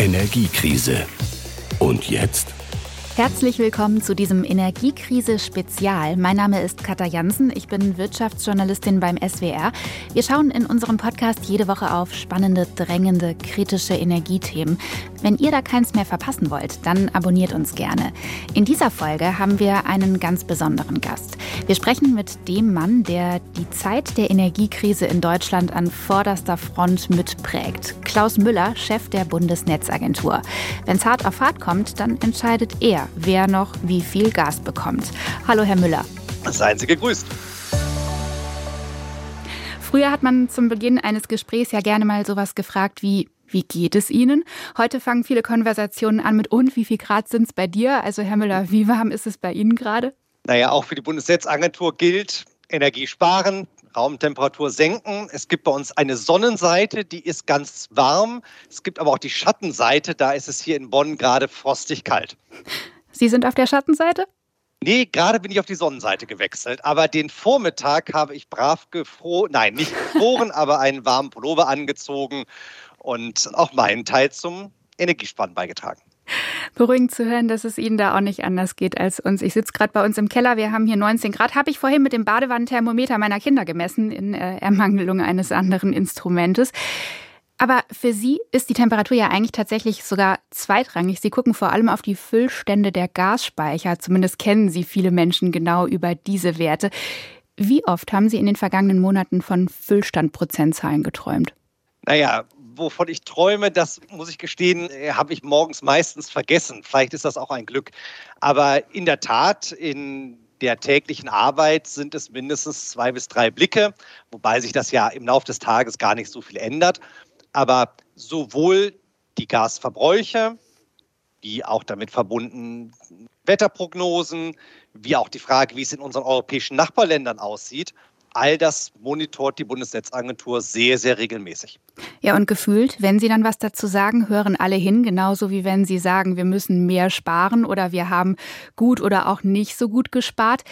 Energiekrise. Und jetzt? Herzlich willkommen zu diesem Energiekrise-Spezial. Mein Name ist Katja Jansen, ich bin Wirtschaftsjournalistin beim SWR. Wir schauen in unserem Podcast jede Woche auf spannende, drängende, kritische Energiethemen. Wenn ihr da keins mehr verpassen wollt, dann abonniert uns gerne. In dieser Folge haben wir einen ganz besonderen Gast. Wir sprechen mit dem Mann, der die Zeit der Energiekrise in Deutschland an vorderster Front mitprägt. Klaus Müller, Chef der Bundesnetzagentur. Wenn es hart auf hart kommt, dann entscheidet er, wer noch wie viel Gas bekommt. Hallo, Herr Müller. Seien Sie gegrüßt. Früher hat man zum Beginn eines Gesprächs ja gerne mal sowas gefragt wie, wie geht es Ihnen? Heute fangen viele Konversationen an mit und wie viel Grad sind es bei dir? Also Herr Müller, wie warm ist es bei Ihnen gerade? Naja, auch für die Bundesnetzagentur gilt, Energie sparen, Raumtemperatur senken. Es gibt bei uns eine Sonnenseite, die ist ganz warm. Es gibt aber auch die Schattenseite, da ist es hier in Bonn gerade frostig kalt. Sie sind auf der Schattenseite? Nee, gerade bin ich auf die Sonnenseite gewechselt. Aber den Vormittag habe ich brav gefroren, nein, nicht gefroren, aber einen warmen Pullover angezogen und auch meinen Teil zum Energiesparen beigetragen. Beruhigend zu hören, dass es Ihnen da auch nicht anders geht als uns. Ich sitze gerade bei uns im Keller, wir haben hier 19 Grad. Habe ich vorhin mit dem Badewannenthermometer meiner Kinder gemessen, in äh, Ermangelung eines anderen Instrumentes. Aber für Sie ist die Temperatur ja eigentlich tatsächlich sogar zweitrangig. Sie gucken vor allem auf die Füllstände der Gasspeicher. Zumindest kennen Sie viele Menschen genau über diese Werte. Wie oft haben Sie in den vergangenen Monaten von Füllstandprozentzahlen geträumt? Naja, wovon ich träume, das muss ich gestehen, äh, habe ich morgens meistens vergessen. Vielleicht ist das auch ein Glück. Aber in der Tat, in der täglichen Arbeit sind es mindestens zwei bis drei Blicke, wobei sich das ja im Laufe des Tages gar nicht so viel ändert. Aber sowohl die Gasverbräuche, wie auch damit verbunden Wetterprognosen, wie auch die Frage, wie es in unseren europäischen Nachbarländern aussieht, all das monitort die Bundesnetzagentur sehr, sehr regelmäßig. Ja, und gefühlt, wenn Sie dann was dazu sagen, hören alle hin, genauso wie wenn Sie sagen, wir müssen mehr sparen oder wir haben gut oder auch nicht so gut gespart.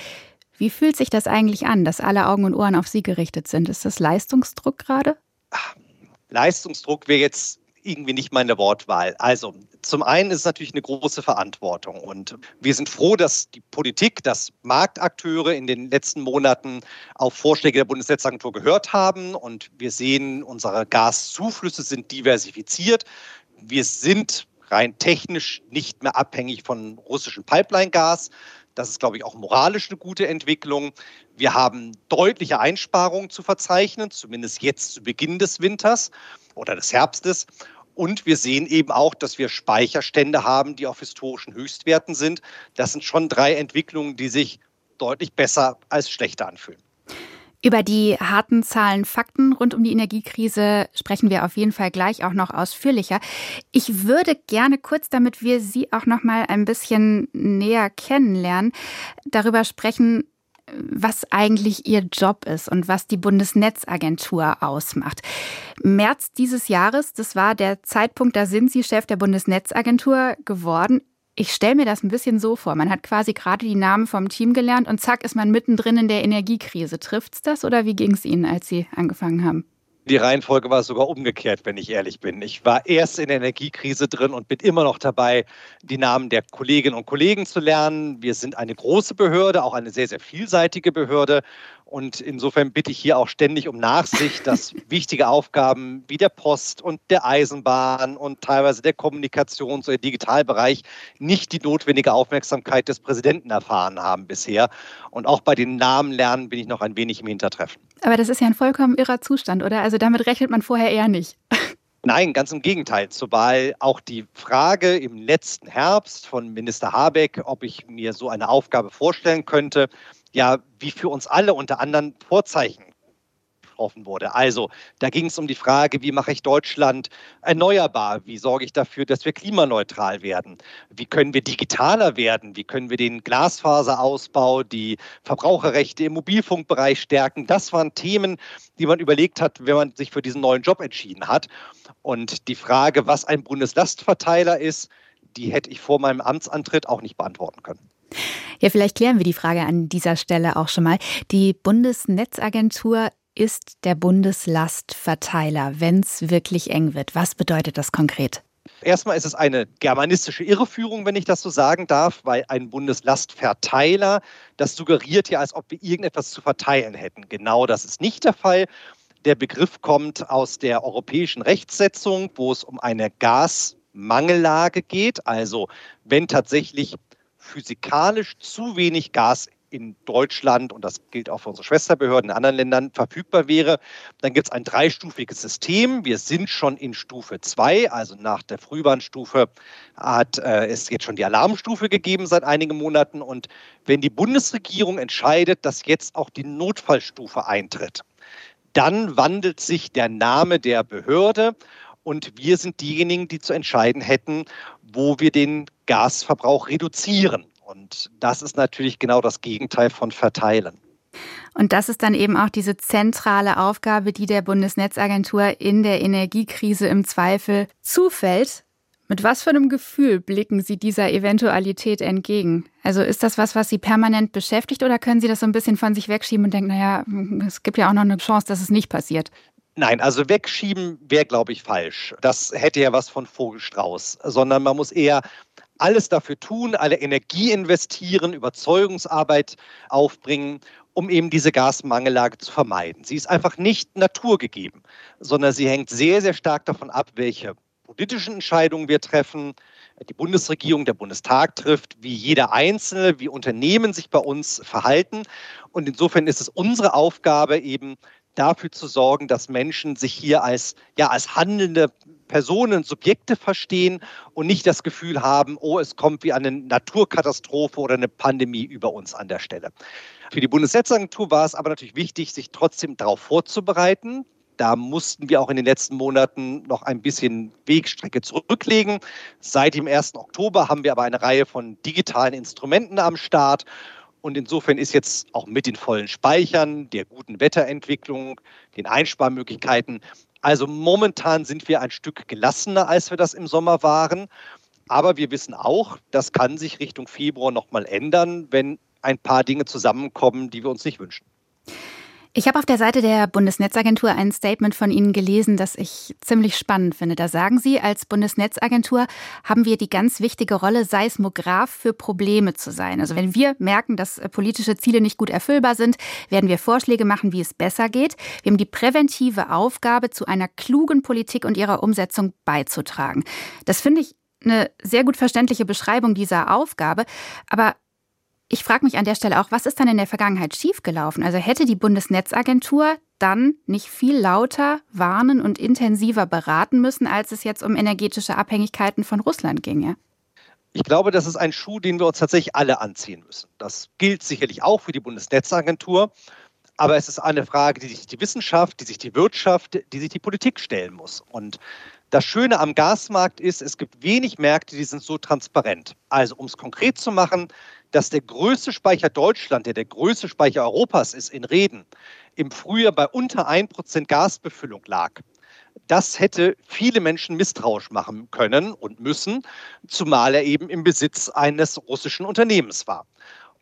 Wie fühlt sich das eigentlich an, dass alle Augen und Ohren auf Sie gerichtet sind? Ist das Leistungsdruck gerade? Ach, Leistungsdruck wäre jetzt irgendwie nicht meine Wortwahl. Also zum einen ist es natürlich eine große Verantwortung und wir sind froh, dass die Politik, dass Marktakteure in den letzten Monaten auf Vorschläge der Bundesnetzagentur gehört haben und wir sehen, unsere Gaszuflüsse sind diversifiziert. Wir sind rein technisch nicht mehr abhängig von russischem Pipeline-Gas. Das ist, glaube ich, auch moralisch eine gute Entwicklung. Wir haben deutliche Einsparungen zu verzeichnen, zumindest jetzt zu Beginn des Winters oder des Herbstes. Und wir sehen eben auch, dass wir Speicherstände haben, die auf historischen Höchstwerten sind. Das sind schon drei Entwicklungen, die sich deutlich besser als schlechter anfühlen. Über die harten Zahlen, Fakten rund um die Energiekrise sprechen wir auf jeden Fall gleich auch noch ausführlicher. Ich würde gerne kurz, damit wir Sie auch noch mal ein bisschen näher kennenlernen, darüber sprechen, was eigentlich Ihr Job ist und was die Bundesnetzagentur ausmacht. März dieses Jahres, das war der Zeitpunkt, da sind Sie Chef der Bundesnetzagentur geworden. Ich stelle mir das ein bisschen so vor. Man hat quasi gerade die Namen vom Team gelernt und zack ist man mittendrin in der Energiekrise. Trifft's das oder wie ging es Ihnen, als Sie angefangen haben? Die Reihenfolge war sogar umgekehrt, wenn ich ehrlich bin. Ich war erst in der Energiekrise drin und bin immer noch dabei, die Namen der Kolleginnen und Kollegen zu lernen. Wir sind eine große Behörde, auch eine sehr, sehr vielseitige Behörde. Und insofern bitte ich hier auch ständig um Nachsicht, dass wichtige Aufgaben wie der Post und der Eisenbahn und teilweise der Kommunikations- oder Digitalbereich nicht die notwendige Aufmerksamkeit des Präsidenten erfahren haben bisher. Und auch bei den Namen lernen bin ich noch ein wenig im Hintertreffen. Aber das ist ja ein vollkommen irrer Zustand, oder? Also damit rechnet man vorher eher nicht. Nein, ganz im Gegenteil. Zumal auch die Frage im letzten Herbst von Minister Habeck, ob ich mir so eine Aufgabe vorstellen könnte, ja wie für uns alle unter anderen Vorzeichen getroffen wurde. Also da ging es um die Frage, wie mache ich Deutschland erneuerbar? Wie sorge ich dafür, dass wir klimaneutral werden? Wie können wir digitaler werden? Wie können wir den Glasfaserausbau, die Verbraucherrechte im Mobilfunkbereich stärken? Das waren Themen, die man überlegt hat, wenn man sich für diesen neuen Job entschieden hat. Und die Frage, was ein Bundeslastverteiler ist, die hätte ich vor meinem Amtsantritt auch nicht beantworten können. Ja, vielleicht klären wir die Frage an dieser Stelle auch schon mal. Die Bundesnetzagentur ist der Bundeslastverteiler, wenn es wirklich eng wird. Was bedeutet das konkret? Erstmal ist es eine germanistische Irreführung, wenn ich das so sagen darf, weil ein Bundeslastverteiler, das suggeriert ja, als ob wir irgendetwas zu verteilen hätten. Genau das ist nicht der Fall. Der Begriff kommt aus der europäischen Rechtsetzung, wo es um eine Gasmangellage geht. Also wenn tatsächlich physikalisch zu wenig Gas in Deutschland und das gilt auch für unsere Schwesterbehörden in anderen Ländern verfügbar wäre, dann gibt es ein dreistufiges System. Wir sind schon in Stufe 2, also nach der Frühwarnstufe hat äh, es jetzt schon die Alarmstufe gegeben seit einigen Monaten. Und wenn die Bundesregierung entscheidet, dass jetzt auch die Notfallstufe eintritt, dann wandelt sich der Name der Behörde und wir sind diejenigen, die zu entscheiden hätten, wo wir den Gasverbrauch reduzieren. Und das ist natürlich genau das Gegenteil von verteilen. Und das ist dann eben auch diese zentrale Aufgabe, die der Bundesnetzagentur in der Energiekrise im Zweifel zufällt. Mit was für einem Gefühl blicken Sie dieser Eventualität entgegen? Also ist das was, was Sie permanent beschäftigt oder können Sie das so ein bisschen von sich wegschieben und denken, naja, es gibt ja auch noch eine Chance, dass es nicht passiert? Nein, also wegschieben wäre, glaube ich, falsch. Das hätte ja was von Vogelstrauß, sondern man muss eher alles dafür tun, alle Energie investieren, Überzeugungsarbeit aufbringen, um eben diese Gasmangellage zu vermeiden. Sie ist einfach nicht naturgegeben, sondern sie hängt sehr, sehr stark davon ab, welche politischen Entscheidungen wir treffen, die Bundesregierung, der Bundestag trifft, wie jeder Einzelne, wie Unternehmen sich bei uns verhalten. Und insofern ist es unsere Aufgabe, eben dafür zu sorgen, dass Menschen sich hier als, ja, als handelnde Personen, Subjekte verstehen und nicht das Gefühl haben, oh, es kommt wie eine Naturkatastrophe oder eine Pandemie über uns an der Stelle. Für die Bundesnetzagentur war es aber natürlich wichtig, sich trotzdem darauf vorzubereiten. Da mussten wir auch in den letzten Monaten noch ein bisschen Wegstrecke zurücklegen. Seit dem 1. Oktober haben wir aber eine Reihe von digitalen Instrumenten am Start. Und insofern ist jetzt auch mit den vollen Speichern, der guten Wetterentwicklung, den Einsparmöglichkeiten also momentan sind wir ein Stück gelassener, als wir das im Sommer waren. Aber wir wissen auch, das kann sich Richtung Februar nochmal ändern, wenn ein paar Dinge zusammenkommen, die wir uns nicht wünschen. Ich habe auf der Seite der Bundesnetzagentur ein Statement von Ihnen gelesen, das ich ziemlich spannend finde. Da sagen Sie, als Bundesnetzagentur haben wir die ganz wichtige Rolle, Seismograph für Probleme zu sein. Also wenn wir merken, dass äh, politische Ziele nicht gut erfüllbar sind, werden wir Vorschläge machen, wie es besser geht. Wir haben die präventive Aufgabe, zu einer klugen Politik und ihrer Umsetzung beizutragen. Das finde ich eine sehr gut verständliche Beschreibung dieser Aufgabe. Aber ich frage mich an der Stelle auch, was ist dann in der Vergangenheit schiefgelaufen? Also hätte die Bundesnetzagentur dann nicht viel lauter warnen und intensiver beraten müssen, als es jetzt um energetische Abhängigkeiten von Russland ginge? Ich glaube, das ist ein Schuh, den wir uns tatsächlich alle anziehen müssen. Das gilt sicherlich auch für die Bundesnetzagentur. Aber es ist eine Frage, die sich die Wissenschaft, die sich die Wirtschaft, die sich die Politik stellen muss. Und das Schöne am Gasmarkt ist, es gibt wenig Märkte, die sind so transparent. Also um es konkret zu machen, dass der größte Speicher Deutschland, der der größte Speicher Europas ist in Reden, im Frühjahr bei unter 1% Gasbefüllung lag. Das hätte viele Menschen misstrauisch machen können und müssen, zumal er eben im Besitz eines russischen Unternehmens war.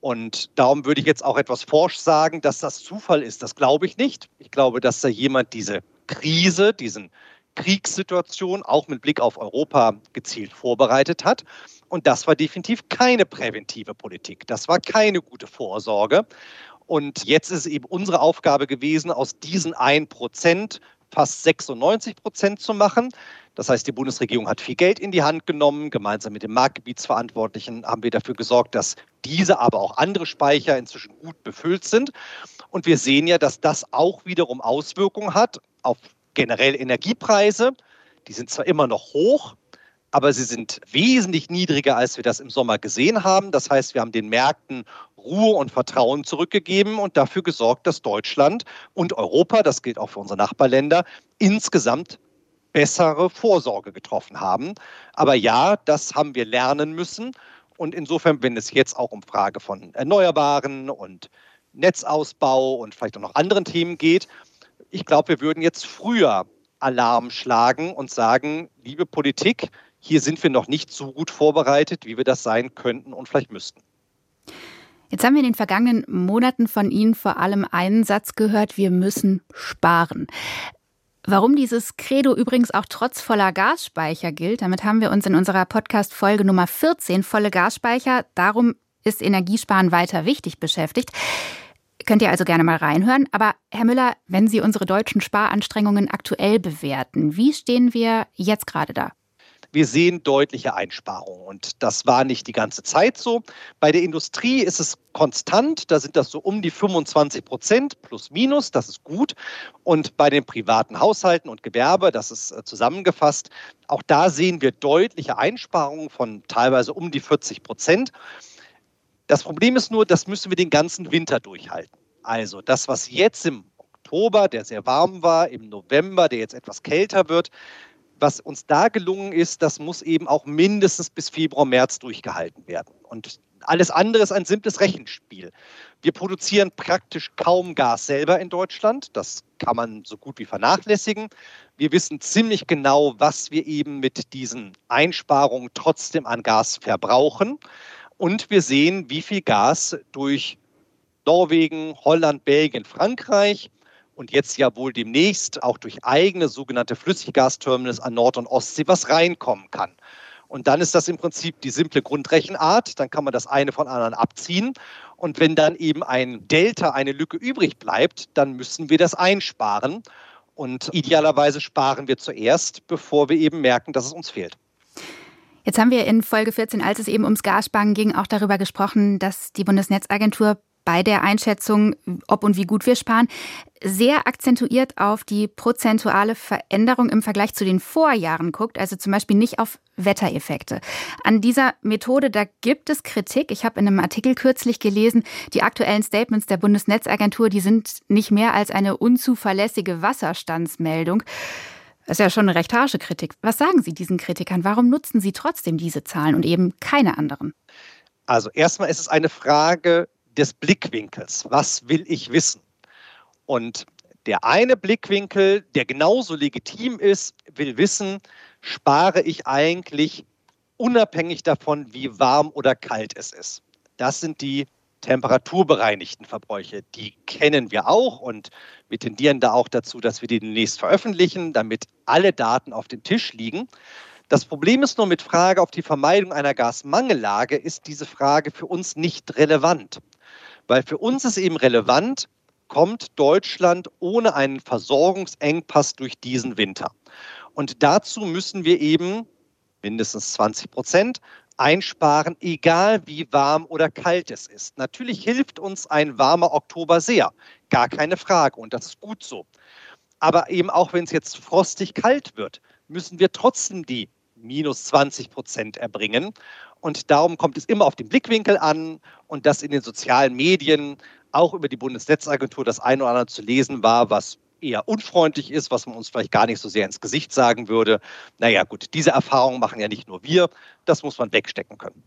Und darum würde ich jetzt auch etwas forsch sagen, dass das Zufall ist. Das glaube ich nicht. Ich glaube, dass da jemand diese Krise, diesen Kriegssituation auch mit Blick auf Europa gezielt vorbereitet hat. Und das war definitiv keine präventive Politik. Das war keine gute Vorsorge. Und jetzt ist es eben unsere Aufgabe gewesen, aus diesen 1 Prozent fast 96 Prozent zu machen. Das heißt, die Bundesregierung hat viel Geld in die Hand genommen. Gemeinsam mit dem Marktgebietsverantwortlichen haben wir dafür gesorgt, dass diese, aber auch andere Speicher inzwischen gut befüllt sind. Und wir sehen ja, dass das auch wiederum Auswirkungen hat auf generell Energiepreise. Die sind zwar immer noch hoch, aber sie sind wesentlich niedriger, als wir das im Sommer gesehen haben. Das heißt, wir haben den Märkten Ruhe und Vertrauen zurückgegeben und dafür gesorgt, dass Deutschland und Europa, das gilt auch für unsere Nachbarländer, insgesamt bessere Vorsorge getroffen haben. Aber ja, das haben wir lernen müssen. Und insofern, wenn es jetzt auch um Frage von Erneuerbaren und Netzausbau und vielleicht auch noch anderen Themen geht, ich glaube, wir würden jetzt früher Alarm schlagen und sagen, liebe Politik, hier sind wir noch nicht so gut vorbereitet, wie wir das sein könnten und vielleicht müssten. Jetzt haben wir in den vergangenen Monaten von Ihnen vor allem einen Satz gehört, wir müssen sparen. Warum dieses Credo übrigens auch trotz voller Gasspeicher gilt, damit haben wir uns in unserer Podcast-Folge Nummer 14, volle Gasspeicher, darum ist Energiesparen weiter wichtig beschäftigt. Könnt ihr also gerne mal reinhören. Aber Herr Müller, wenn Sie unsere deutschen Sparanstrengungen aktuell bewerten, wie stehen wir jetzt gerade da? Wir sehen deutliche Einsparungen und das war nicht die ganze Zeit so. Bei der Industrie ist es konstant, da sind das so um die 25 Prozent plus minus, das ist gut. Und bei den privaten Haushalten und Gewerbe, das ist äh, zusammengefasst, auch da sehen wir deutliche Einsparungen von teilweise um die 40 Prozent. Das Problem ist nur, das müssen wir den ganzen Winter durchhalten. Also das, was jetzt im Oktober, der sehr warm war, im November, der jetzt etwas kälter wird, was uns da gelungen ist, das muss eben auch mindestens bis Februar, März durchgehalten werden. Und alles andere ist ein simples Rechenspiel. Wir produzieren praktisch kaum Gas selber in Deutschland. Das kann man so gut wie vernachlässigen. Wir wissen ziemlich genau, was wir eben mit diesen Einsparungen trotzdem an Gas verbrauchen. Und wir sehen, wie viel Gas durch Norwegen, Holland, Belgien, Frankreich und jetzt ja wohl demnächst auch durch eigene sogenannte Flüssiggasterminals an Nord- und Ostsee was reinkommen kann. Und dann ist das im Prinzip die simple Grundrechenart. Dann kann man das eine von anderen abziehen. Und wenn dann eben ein Delta, eine Lücke übrig bleibt, dann müssen wir das einsparen. Und idealerweise sparen wir zuerst, bevor wir eben merken, dass es uns fehlt. Jetzt haben wir in Folge 14, als es eben ums Gassparen ging, auch darüber gesprochen, dass die Bundesnetzagentur bei der Einschätzung, ob und wie gut wir sparen, sehr akzentuiert auf die prozentuale Veränderung im Vergleich zu den Vorjahren guckt, also zum Beispiel nicht auf Wettereffekte. An dieser Methode, da gibt es Kritik. Ich habe in einem Artikel kürzlich gelesen, die aktuellen Statements der Bundesnetzagentur, die sind nicht mehr als eine unzuverlässige Wasserstandsmeldung. Das ist ja schon eine recht harsche Kritik. Was sagen Sie diesen Kritikern? Warum nutzen Sie trotzdem diese Zahlen und eben keine anderen? Also erstmal ist es eine Frage des Blickwinkels. Was will ich wissen? Und der eine Blickwinkel, der genauso legitim ist, will wissen, spare ich eigentlich unabhängig davon, wie warm oder kalt es ist. Das sind die temperaturbereinigten Verbräuche. Die kennen wir auch und wir tendieren da auch dazu, dass wir die demnächst veröffentlichen, damit alle Daten auf dem Tisch liegen. Das Problem ist nur mit Frage auf die Vermeidung einer Gasmangellage ist diese Frage für uns nicht relevant. Weil für uns ist eben relevant, kommt Deutschland ohne einen Versorgungsengpass durch diesen Winter. Und dazu müssen wir eben mindestens 20 Prozent einsparen, egal wie warm oder kalt es ist. Natürlich hilft uns ein warmer Oktober sehr, gar keine Frage und das ist gut so. Aber eben auch wenn es jetzt frostig kalt wird, müssen wir trotzdem die minus 20 Prozent erbringen. Und darum kommt es immer auf den Blickwinkel an und dass in den sozialen Medien auch über die Bundesnetzagentur das eine oder andere zu lesen war, was eher unfreundlich ist, was man uns vielleicht gar nicht so sehr ins Gesicht sagen würde. Naja, gut, diese Erfahrungen machen ja nicht nur wir, das muss man wegstecken können.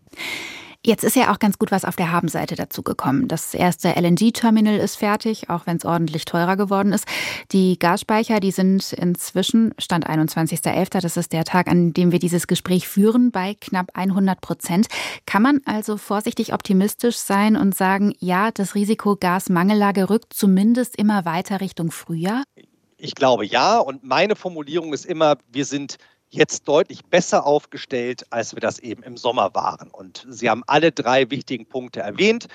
Jetzt ist ja auch ganz gut was auf der Habenseite dazu gekommen. Das erste LNG-Terminal ist fertig, auch wenn es ordentlich teurer geworden ist. Die Gasspeicher, die sind inzwischen, Stand 21.11., das ist der Tag, an dem wir dieses Gespräch führen, bei knapp 100 Prozent. Kann man also vorsichtig optimistisch sein und sagen, ja, das Risiko Gasmangellage rückt zumindest immer weiter Richtung Frühjahr? Ich glaube ja. Und meine Formulierung ist immer, wir sind jetzt deutlich besser aufgestellt, als wir das eben im Sommer waren. Und Sie haben alle drei wichtigen Punkte erwähnt.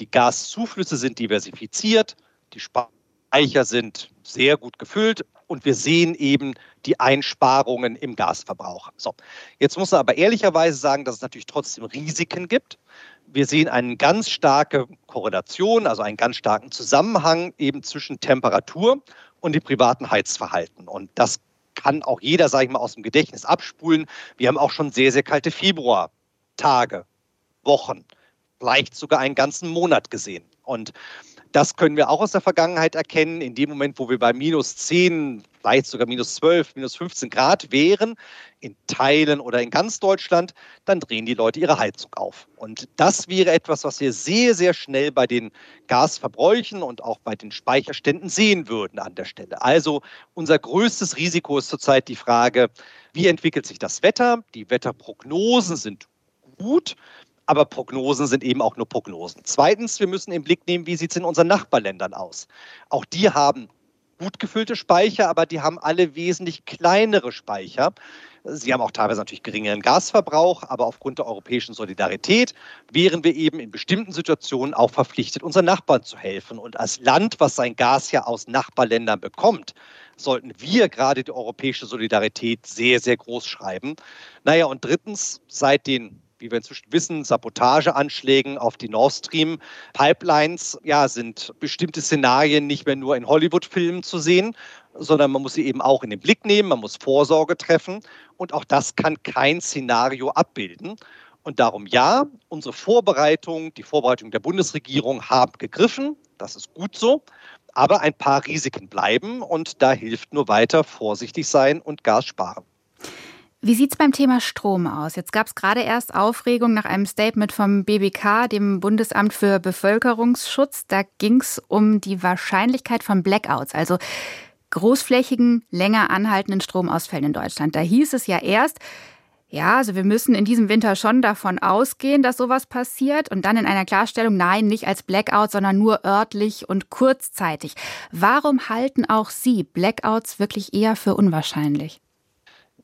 Die Gaszuflüsse sind diversifiziert, die Speicher sind sehr gut gefüllt und wir sehen eben die Einsparungen im Gasverbrauch. So, jetzt muss man aber ehrlicherweise sagen, dass es natürlich trotzdem Risiken gibt. Wir sehen eine ganz starke Korrelation, also einen ganz starken Zusammenhang eben zwischen Temperatur und dem privaten Heizverhalten. Und das kann auch jeder, sage ich mal, aus dem Gedächtnis abspulen. Wir haben auch schon sehr, sehr kalte Februartage, Wochen, vielleicht sogar einen ganzen Monat gesehen. Und das können wir auch aus der Vergangenheit erkennen. In dem Moment, wo wir bei minus 10, vielleicht sogar minus 12, minus 15 Grad wären, in Teilen oder in ganz Deutschland, dann drehen die Leute ihre Heizung auf. Und das wäre etwas, was wir sehr, sehr schnell bei den Gasverbräuchen und auch bei den Speicherständen sehen würden an der Stelle. Also unser größtes Risiko ist zurzeit die Frage, wie entwickelt sich das Wetter? Die Wetterprognosen sind gut aber Prognosen sind eben auch nur Prognosen. Zweitens, wir müssen im Blick nehmen, wie sieht es in unseren Nachbarländern aus. Auch die haben gut gefüllte Speicher, aber die haben alle wesentlich kleinere Speicher. Sie haben auch teilweise natürlich geringeren Gasverbrauch, aber aufgrund der europäischen Solidarität wären wir eben in bestimmten Situationen auch verpflichtet, unseren Nachbarn zu helfen. Und als Land, was sein Gas ja aus Nachbarländern bekommt, sollten wir gerade die europäische Solidarität sehr, sehr groß schreiben. Naja, und drittens, seit den wie wir inzwischen wissen, Sabotageanschlägen auf die Nord Stream Pipelines, ja, sind bestimmte Szenarien nicht mehr nur in Hollywood-Filmen zu sehen, sondern man muss sie eben auch in den Blick nehmen, man muss Vorsorge treffen und auch das kann kein Szenario abbilden. Und darum ja, unsere Vorbereitung, die Vorbereitung der Bundesregierung haben gegriffen, das ist gut so, aber ein paar Risiken bleiben und da hilft nur weiter vorsichtig sein und Gas sparen. Wie sieht es beim Thema Strom aus? Jetzt gab es gerade erst Aufregung nach einem Statement vom BBK, dem Bundesamt für Bevölkerungsschutz. Da ging es um die Wahrscheinlichkeit von Blackouts, also großflächigen, länger anhaltenden Stromausfällen in Deutschland. Da hieß es ja erst, ja, also wir müssen in diesem Winter schon davon ausgehen, dass sowas passiert und dann in einer Klarstellung, nein, nicht als Blackout, sondern nur örtlich und kurzzeitig. Warum halten auch Sie Blackouts wirklich eher für unwahrscheinlich?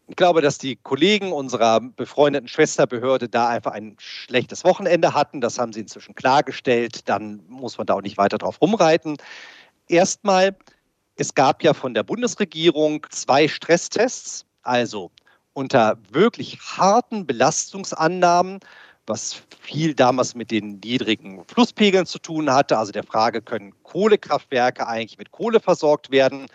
Ich glaube, dass die Kollegen unserer befreundeten Schwesterbehörde da einfach ein schlechtes Wochenende hatten. Das haben sie inzwischen klargestellt. Dann muss man da auch nicht weiter drauf rumreiten. Erstmal, es gab ja von der Bundesregierung zwei Stresstests, also unter wirklich harten Belastungsannahmen, was viel damals mit den niedrigen Flusspegeln zu tun hatte, also der Frage, können Kohlekraftwerke eigentlich mit Kohle versorgt werden?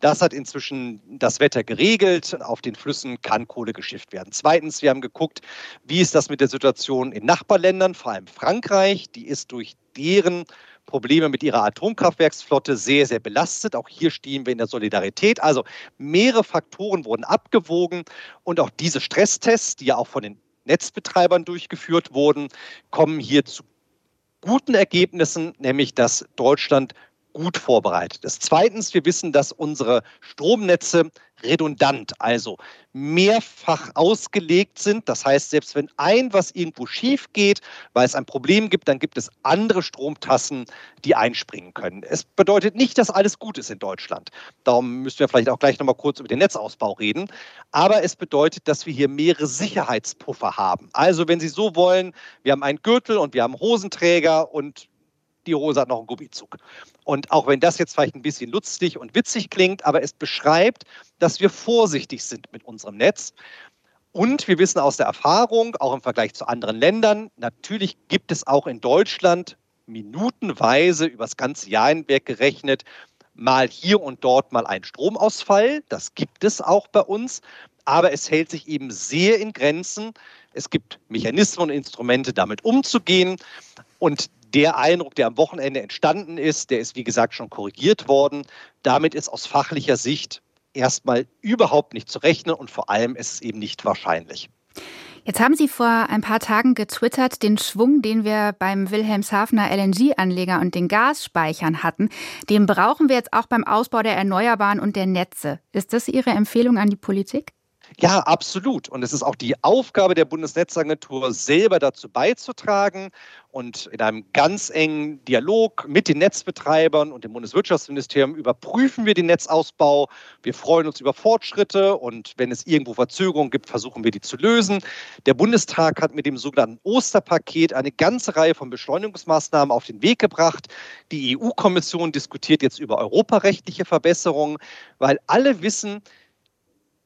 Das hat inzwischen das Wetter geregelt. Auf den Flüssen kann Kohle geschifft werden. Zweitens, wir haben geguckt, wie ist das mit der Situation in Nachbarländern, vor allem Frankreich. Die ist durch deren Probleme mit ihrer Atomkraftwerksflotte sehr, sehr belastet. Auch hier stehen wir in der Solidarität. Also mehrere Faktoren wurden abgewogen und auch diese Stresstests, die ja auch von den Netzbetreibern durchgeführt wurden, kommen hier zu guten Ergebnissen, nämlich dass Deutschland gut vorbereitet ist. Zweitens, wir wissen, dass unsere Stromnetze redundant, also mehrfach ausgelegt sind. Das heißt, selbst wenn ein was irgendwo schief geht, weil es ein Problem gibt, dann gibt es andere Stromtassen, die einspringen können. Es bedeutet nicht, dass alles gut ist in Deutschland. Darum müssen wir vielleicht auch gleich nochmal kurz über den Netzausbau reden. Aber es bedeutet, dass wir hier mehrere Sicherheitspuffer haben. Also wenn Sie so wollen, wir haben einen Gürtel und wir haben Hosenträger und die Hose hat noch einen Gummizug. Und auch wenn das jetzt vielleicht ein bisschen lustig und witzig klingt, aber es beschreibt, dass wir vorsichtig sind mit unserem Netz. Und wir wissen aus der Erfahrung, auch im Vergleich zu anderen Ländern, natürlich gibt es auch in Deutschland minutenweise übers ganze Jahr hinweg gerechnet, mal hier und dort mal einen Stromausfall. Das gibt es auch bei uns. Aber es hält sich eben sehr in Grenzen. Es gibt Mechanismen und Instrumente, damit umzugehen. Und der Eindruck, der am Wochenende entstanden ist, der ist, wie gesagt, schon korrigiert worden. Damit ist aus fachlicher Sicht erstmal überhaupt nicht zu rechnen und vor allem ist es eben nicht wahrscheinlich. Jetzt haben Sie vor ein paar Tagen getwittert, den Schwung, den wir beim Wilhelmshavener LNG-Anleger und den Gasspeichern hatten, den brauchen wir jetzt auch beim Ausbau der Erneuerbaren und der Netze. Ist das Ihre Empfehlung an die Politik? Ja, absolut. Und es ist auch die Aufgabe der Bundesnetzagentur, selber dazu beizutragen und in einem ganz engen Dialog mit den Netzbetreibern und dem Bundeswirtschaftsministerium überprüfen wir den Netzausbau. Wir freuen uns über Fortschritte und wenn es irgendwo Verzögerungen gibt, versuchen wir die zu lösen. Der Bundestag hat mit dem sogenannten Osterpaket eine ganze Reihe von Beschleunigungsmaßnahmen auf den Weg gebracht. Die EU-Kommission diskutiert jetzt über europarechtliche Verbesserungen, weil alle wissen,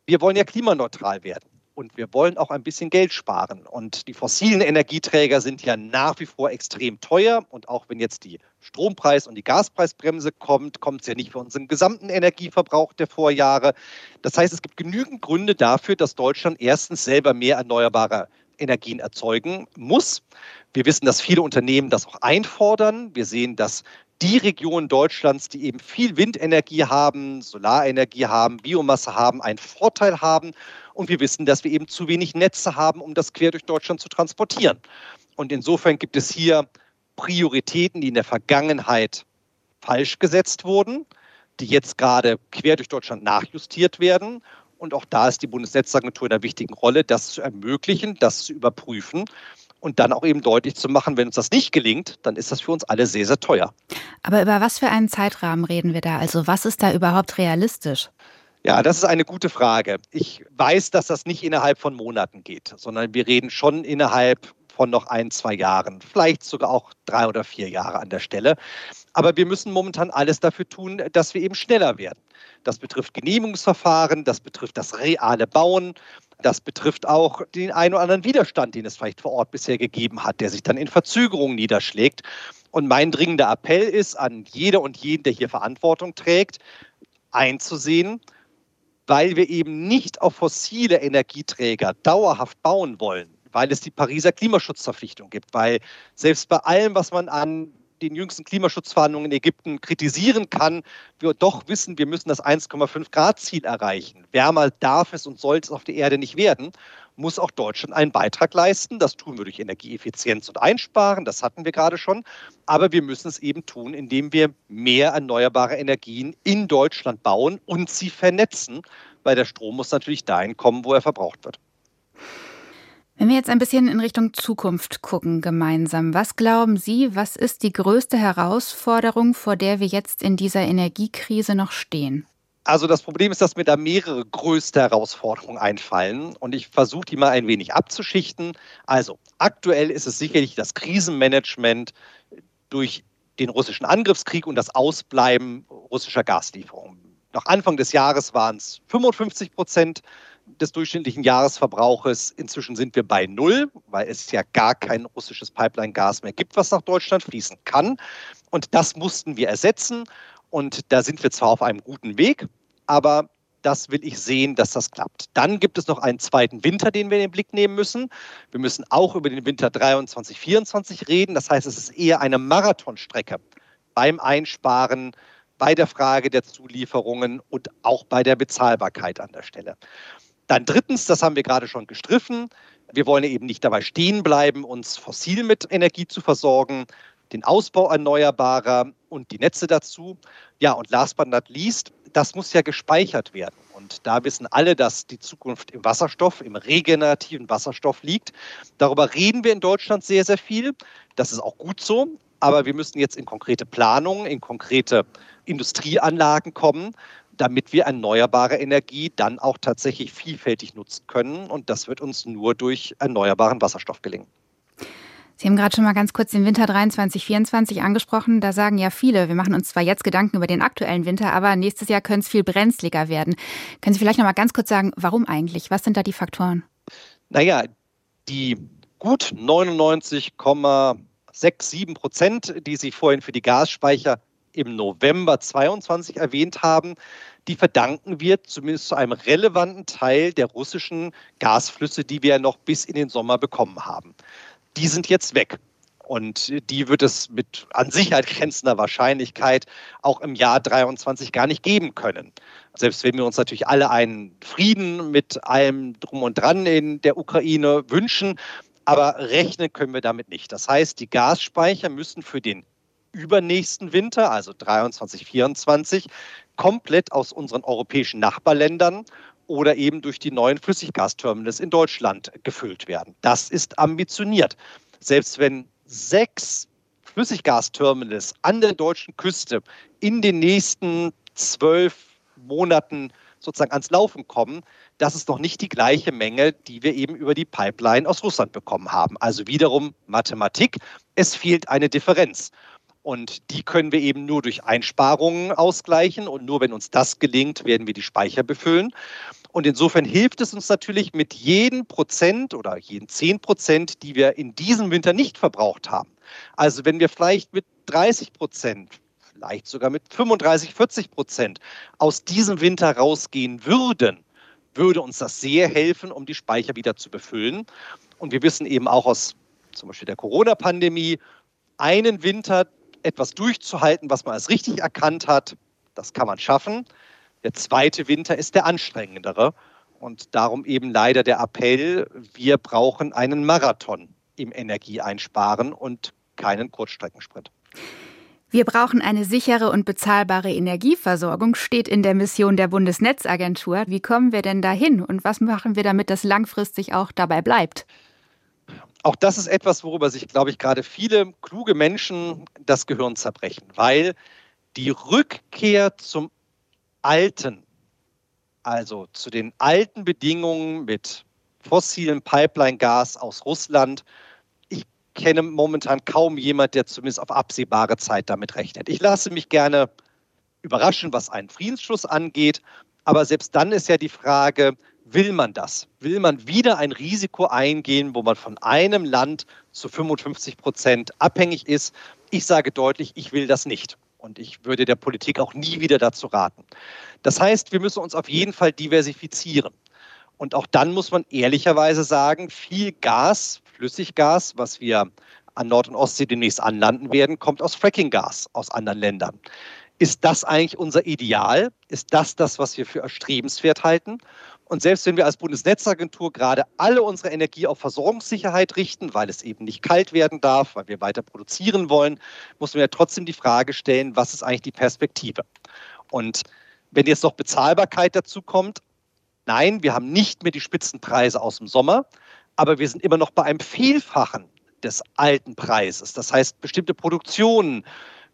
wir wollen ja klimaneutral werden und wir wollen auch ein bisschen Geld sparen. Und die fossilen Energieträger sind ja nach wie vor extrem teuer. Und auch wenn jetzt die Strompreis- und die Gaspreisbremse kommt, kommt es ja nicht für unseren gesamten Energieverbrauch der Vorjahre. Das heißt, es gibt genügend Gründe dafür, dass Deutschland erstens selber mehr erneuerbare Energien erzeugen muss. Wir wissen, dass viele Unternehmen das auch einfordern. Wir sehen, dass die Regionen Deutschlands, die eben viel Windenergie haben, Solarenergie haben, Biomasse haben, einen Vorteil haben. Und wir wissen, dass wir eben zu wenig Netze haben, um das quer durch Deutschland zu transportieren. Und insofern gibt es hier Prioritäten, die in der Vergangenheit falsch gesetzt wurden, die jetzt gerade quer durch Deutschland nachjustiert werden. Und auch da ist die Bundesnetzagentur in einer wichtigen Rolle, das zu ermöglichen, das zu überprüfen und dann auch eben deutlich zu machen, wenn uns das nicht gelingt, dann ist das für uns alle sehr, sehr teuer. Aber über was für einen Zeitrahmen reden wir da? Also was ist da überhaupt realistisch? Ja, das ist eine gute Frage. Ich weiß, dass das nicht innerhalb von Monaten geht, sondern wir reden schon innerhalb von noch ein, zwei Jahren, vielleicht sogar auch drei oder vier Jahre an der Stelle. Aber wir müssen momentan alles dafür tun, dass wir eben schneller werden. Das betrifft Genehmigungsverfahren, das betrifft das reale Bauen, das betrifft auch den einen oder anderen Widerstand, den es vielleicht vor Ort bisher gegeben hat, der sich dann in Verzögerungen niederschlägt. Und mein dringender Appell ist an jede und jeden, der hier Verantwortung trägt, einzusehen, weil wir eben nicht auf fossile Energieträger dauerhaft bauen wollen, weil es die Pariser Klimaschutzverpflichtung gibt, weil selbst bei allem, was man an den jüngsten Klimaschutzverhandlungen in Ägypten kritisieren kann, wir doch wissen, wir müssen das 1,5 Grad Ziel erreichen. Wärmer darf es und soll es auf der Erde nicht werden, muss auch Deutschland einen Beitrag leisten. Das tun wir durch Energieeffizienz und Einsparen, das hatten wir gerade schon. Aber wir müssen es eben tun, indem wir mehr erneuerbare Energien in Deutschland bauen und sie vernetzen, weil der Strom muss natürlich dahin kommen, wo er verbraucht wird. Wenn wir jetzt ein bisschen in Richtung Zukunft gucken gemeinsam, was glauben Sie, was ist die größte Herausforderung, vor der wir jetzt in dieser Energiekrise noch stehen? Also das Problem ist, dass mir da mehrere größte Herausforderungen einfallen und ich versuche die mal ein wenig abzuschichten. Also aktuell ist es sicherlich das Krisenmanagement durch den russischen Angriffskrieg und das Ausbleiben russischer Gaslieferungen. Noch Anfang des Jahres waren es 55 Prozent des durchschnittlichen Jahresverbrauches. Inzwischen sind wir bei Null, weil es ja gar kein russisches Pipeline-Gas mehr gibt, was nach Deutschland fließen kann. Und das mussten wir ersetzen. Und da sind wir zwar auf einem guten Weg, aber das will ich sehen, dass das klappt. Dann gibt es noch einen zweiten Winter, den wir in den Blick nehmen müssen. Wir müssen auch über den Winter 23, 24 reden. Das heißt, es ist eher eine Marathonstrecke beim Einsparen, bei der Frage der Zulieferungen und auch bei der Bezahlbarkeit an der Stelle. Dann drittens, das haben wir gerade schon gestriffen, wir wollen eben nicht dabei stehen bleiben, uns fossil mit Energie zu versorgen, den Ausbau erneuerbarer und die Netze dazu. Ja, und last but not least, das muss ja gespeichert werden. Und da wissen alle, dass die Zukunft im Wasserstoff, im regenerativen Wasserstoff liegt. Darüber reden wir in Deutschland sehr, sehr viel. Das ist auch gut so. Aber wir müssen jetzt in konkrete Planungen, in konkrete Industrieanlagen kommen, damit wir erneuerbare Energie dann auch tatsächlich vielfältig nutzen können. Und das wird uns nur durch erneuerbaren Wasserstoff gelingen. Sie haben gerade schon mal ganz kurz den Winter 23, 24 angesprochen. Da sagen ja viele, wir machen uns zwar jetzt Gedanken über den aktuellen Winter, aber nächstes Jahr könnte es viel brenzliger werden. Können Sie vielleicht noch mal ganz kurz sagen, warum eigentlich? Was sind da die Faktoren? Naja, die gut 99,67 Prozent, die Sie vorhin für die Gasspeicher im November 22 erwähnt haben, die verdanken wir zumindest zu einem relevanten Teil der russischen Gasflüsse, die wir noch bis in den Sommer bekommen haben. Die sind jetzt weg. Und die wird es mit an Sicherheit grenzender Wahrscheinlichkeit auch im Jahr 23 gar nicht geben können. Selbst wenn wir uns natürlich alle einen Frieden mit allem drum und dran in der Ukraine wünschen, aber rechnen können wir damit nicht. Das heißt, die Gasspeicher müssen für den übernächsten Winter, also 23, 24, komplett aus unseren europäischen Nachbarländern oder eben durch die neuen Flüssiggasterminals in Deutschland gefüllt werden. Das ist ambitioniert. Selbst wenn sechs Flüssiggasterminals an der deutschen Küste in den nächsten zwölf Monaten sozusagen ans Laufen kommen, das ist noch nicht die gleiche Menge, die wir eben über die Pipeline aus Russland bekommen haben. Also wiederum Mathematik, es fehlt eine Differenz. Und die können wir eben nur durch Einsparungen ausgleichen. Und nur wenn uns das gelingt, werden wir die Speicher befüllen. Und insofern hilft es uns natürlich mit jedem Prozent oder jeden zehn Prozent, die wir in diesem Winter nicht verbraucht haben. Also wenn wir vielleicht mit 30 Prozent, vielleicht sogar mit 35, 40 Prozent aus diesem Winter rausgehen würden, würde uns das sehr helfen, um die Speicher wieder zu befüllen. Und wir wissen eben auch aus zum Beispiel der Corona-Pandemie, einen Winter etwas durchzuhalten, was man als richtig erkannt hat, das kann man schaffen. Der zweite Winter ist der anstrengendere. Und darum eben leider der Appell, wir brauchen einen Marathon im Energieeinsparen und keinen Kurzstreckensprint. Wir brauchen eine sichere und bezahlbare Energieversorgung, steht in der Mission der Bundesnetzagentur. Wie kommen wir denn dahin und was machen wir, damit das langfristig auch dabei bleibt? auch das ist etwas, worüber sich, glaube ich, gerade viele kluge Menschen das Gehirn zerbrechen, weil die Rückkehr zum Alten, also zu den alten Bedingungen mit fossilem Pipeline-Gas aus Russland, kenne momentan kaum jemand, der zumindest auf absehbare Zeit damit rechnet. Ich lasse mich gerne überraschen, was einen Friedensschluss angeht, aber selbst dann ist ja die Frage, will man das? Will man wieder ein Risiko eingehen, wo man von einem Land zu 55 Prozent abhängig ist? Ich sage deutlich, ich will das nicht. Und ich würde der Politik auch nie wieder dazu raten. Das heißt, wir müssen uns auf jeden Fall diversifizieren. Und auch dann muss man ehrlicherweise sagen, viel Gas, Flüssiggas, was wir an Nord- und Ostsee demnächst anlanden werden, kommt aus Frackinggas aus anderen Ländern. Ist das eigentlich unser Ideal? Ist das das, was wir für erstrebenswert halten? Und selbst wenn wir als Bundesnetzagentur gerade alle unsere Energie auf Versorgungssicherheit richten, weil es eben nicht kalt werden darf, weil wir weiter produzieren wollen, muss man ja trotzdem die Frage stellen, was ist eigentlich die Perspektive? Und wenn jetzt noch Bezahlbarkeit dazu kommt, nein, wir haben nicht mehr die Spitzenpreise aus dem Sommer, aber wir sind immer noch bei einem Vielfachen des alten Preises. Das heißt, bestimmte Produktionen,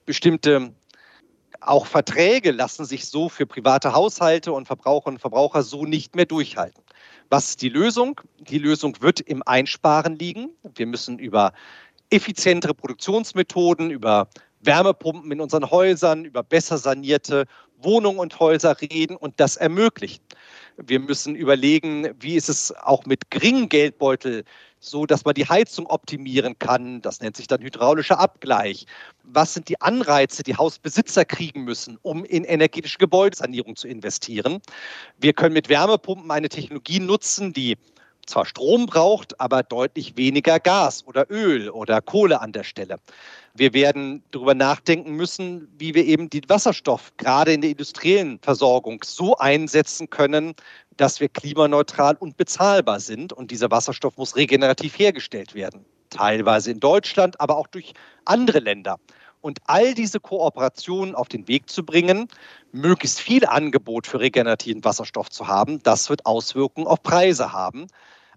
bestimmte auch Verträge lassen sich so für private Haushalte und Verbraucherinnen und Verbraucher so nicht mehr durchhalten. Was ist die Lösung? Die Lösung wird im Einsparen liegen. Wir müssen über effizientere Produktionsmethoden, über Wärmepumpen in unseren Häusern, über besser sanierte Wohnungen und Häuser reden und das ermöglichen. Wir müssen überlegen, wie ist es auch mit geringen Geldbeutel so, dass man die Heizung optimieren kann. Das nennt sich dann hydraulischer Abgleich. Was sind die Anreize, die Hausbesitzer kriegen müssen, um in energetische Gebäudesanierung zu investieren? Wir können mit Wärmepumpen eine Technologie nutzen, die zwar Strom braucht, aber deutlich weniger Gas oder Öl oder Kohle an der Stelle. Wir werden darüber nachdenken müssen, wie wir eben den Wasserstoff gerade in der industriellen Versorgung so einsetzen können, dass wir klimaneutral und bezahlbar sind. Und dieser Wasserstoff muss regenerativ hergestellt werden. Teilweise in Deutschland, aber auch durch andere Länder. Und all diese Kooperationen auf den Weg zu bringen, möglichst viel Angebot für regenerativen Wasserstoff zu haben, das wird Auswirkungen auf Preise haben.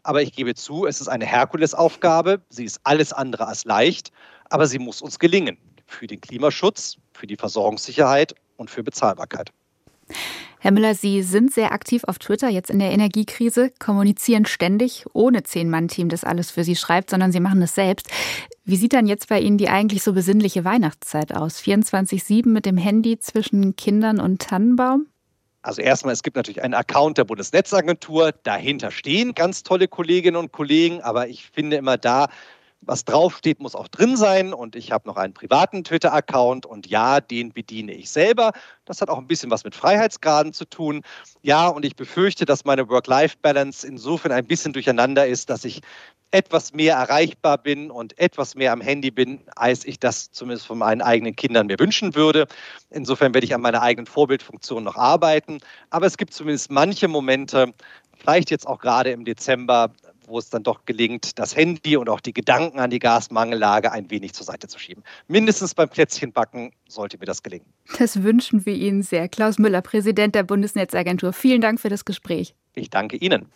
Aber ich gebe zu, es ist eine Herkulesaufgabe. Sie ist alles andere als leicht, aber sie muss uns gelingen. Für den Klimaschutz, für die Versorgungssicherheit und für Bezahlbarkeit. Herr Müller, Sie sind sehr aktiv auf Twitter jetzt in der Energiekrise, kommunizieren ständig ohne Zehn-Mann-Team, das alles für Sie schreibt, sondern Sie machen es selbst. Wie sieht dann jetzt bei Ihnen die eigentlich so besinnliche Weihnachtszeit aus? 24-7 mit dem Handy zwischen Kindern und Tannenbaum? Also erstmal, es gibt natürlich einen Account der Bundesnetzagentur. Dahinter stehen ganz tolle Kolleginnen und Kollegen, aber ich finde immer da, was draufsteht, muss auch drin sein. Und ich habe noch einen privaten Twitter-Account und ja, den bediene ich selber. Das hat auch ein bisschen was mit Freiheitsgraden zu tun. Ja, und ich befürchte, dass meine Work-Life-Balance insofern ein bisschen durcheinander ist, dass ich etwas mehr erreichbar bin und etwas mehr am Handy bin, als ich das zumindest von meinen eigenen Kindern mir wünschen würde. Insofern werde ich an meiner eigenen Vorbildfunktion noch arbeiten. Aber es gibt zumindest manche Momente, vielleicht jetzt auch gerade im Dezember, wo es dann doch gelingt, das Handy und auch die Gedanken an die Gasmangellage ein wenig zur Seite zu schieben. Mindestens beim Plätzchenbacken sollte mir das gelingen. Das wünschen wir Ihnen sehr. Klaus Müller, Präsident der Bundesnetzagentur. Vielen Dank für das Gespräch. Ich danke Ihnen.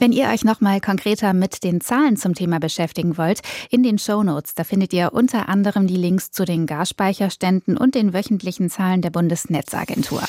Wenn ihr euch nochmal konkreter mit den Zahlen zum Thema beschäftigen wollt, in den Shownotes, da findet ihr unter anderem die Links zu den Gasspeicherständen und den wöchentlichen Zahlen der Bundesnetzagentur.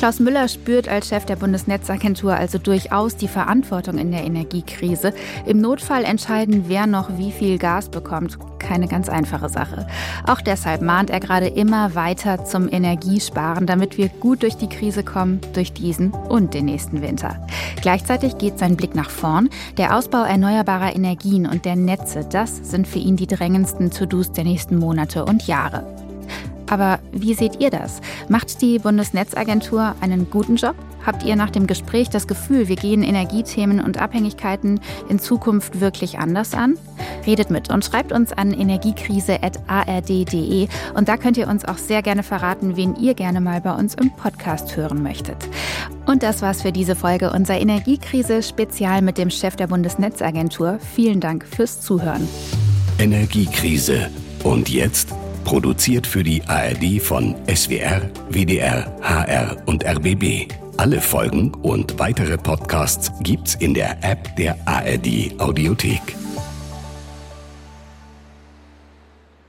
Klaus Müller spürt als Chef der Bundesnetzagentur also durchaus die Verantwortung in der Energiekrise. Im Notfall entscheiden, wer noch wie viel Gas bekommt. Keine ganz einfache Sache. Auch deshalb mahnt er gerade immer weiter zum Energiesparen, damit wir gut durch die Krise kommen, durch diesen und den nächsten Winter. Gleichzeitig geht sein Blick nach vorn. Der Ausbau erneuerbarer Energien und der Netze, das sind für ihn die drängendsten To-Dos der nächsten Monate und Jahre. Aber wie seht ihr das? Macht die Bundesnetzagentur einen guten Job? Habt ihr nach dem Gespräch das Gefühl, wir gehen Energiethemen und Abhängigkeiten in Zukunft wirklich anders an? Redet mit und schreibt uns an energiekrise.ard.de und da könnt ihr uns auch sehr gerne verraten, wen ihr gerne mal bei uns im Podcast hören möchtet. Und das war's für diese Folge unser Energiekrise-Spezial mit dem Chef der Bundesnetzagentur. Vielen Dank fürs Zuhören. Energiekrise. Und jetzt? Produziert für die ARD von SWR, WDR, HR und RBB. Alle Folgen und weitere Podcasts gibt's in der App der ARD Audiothek.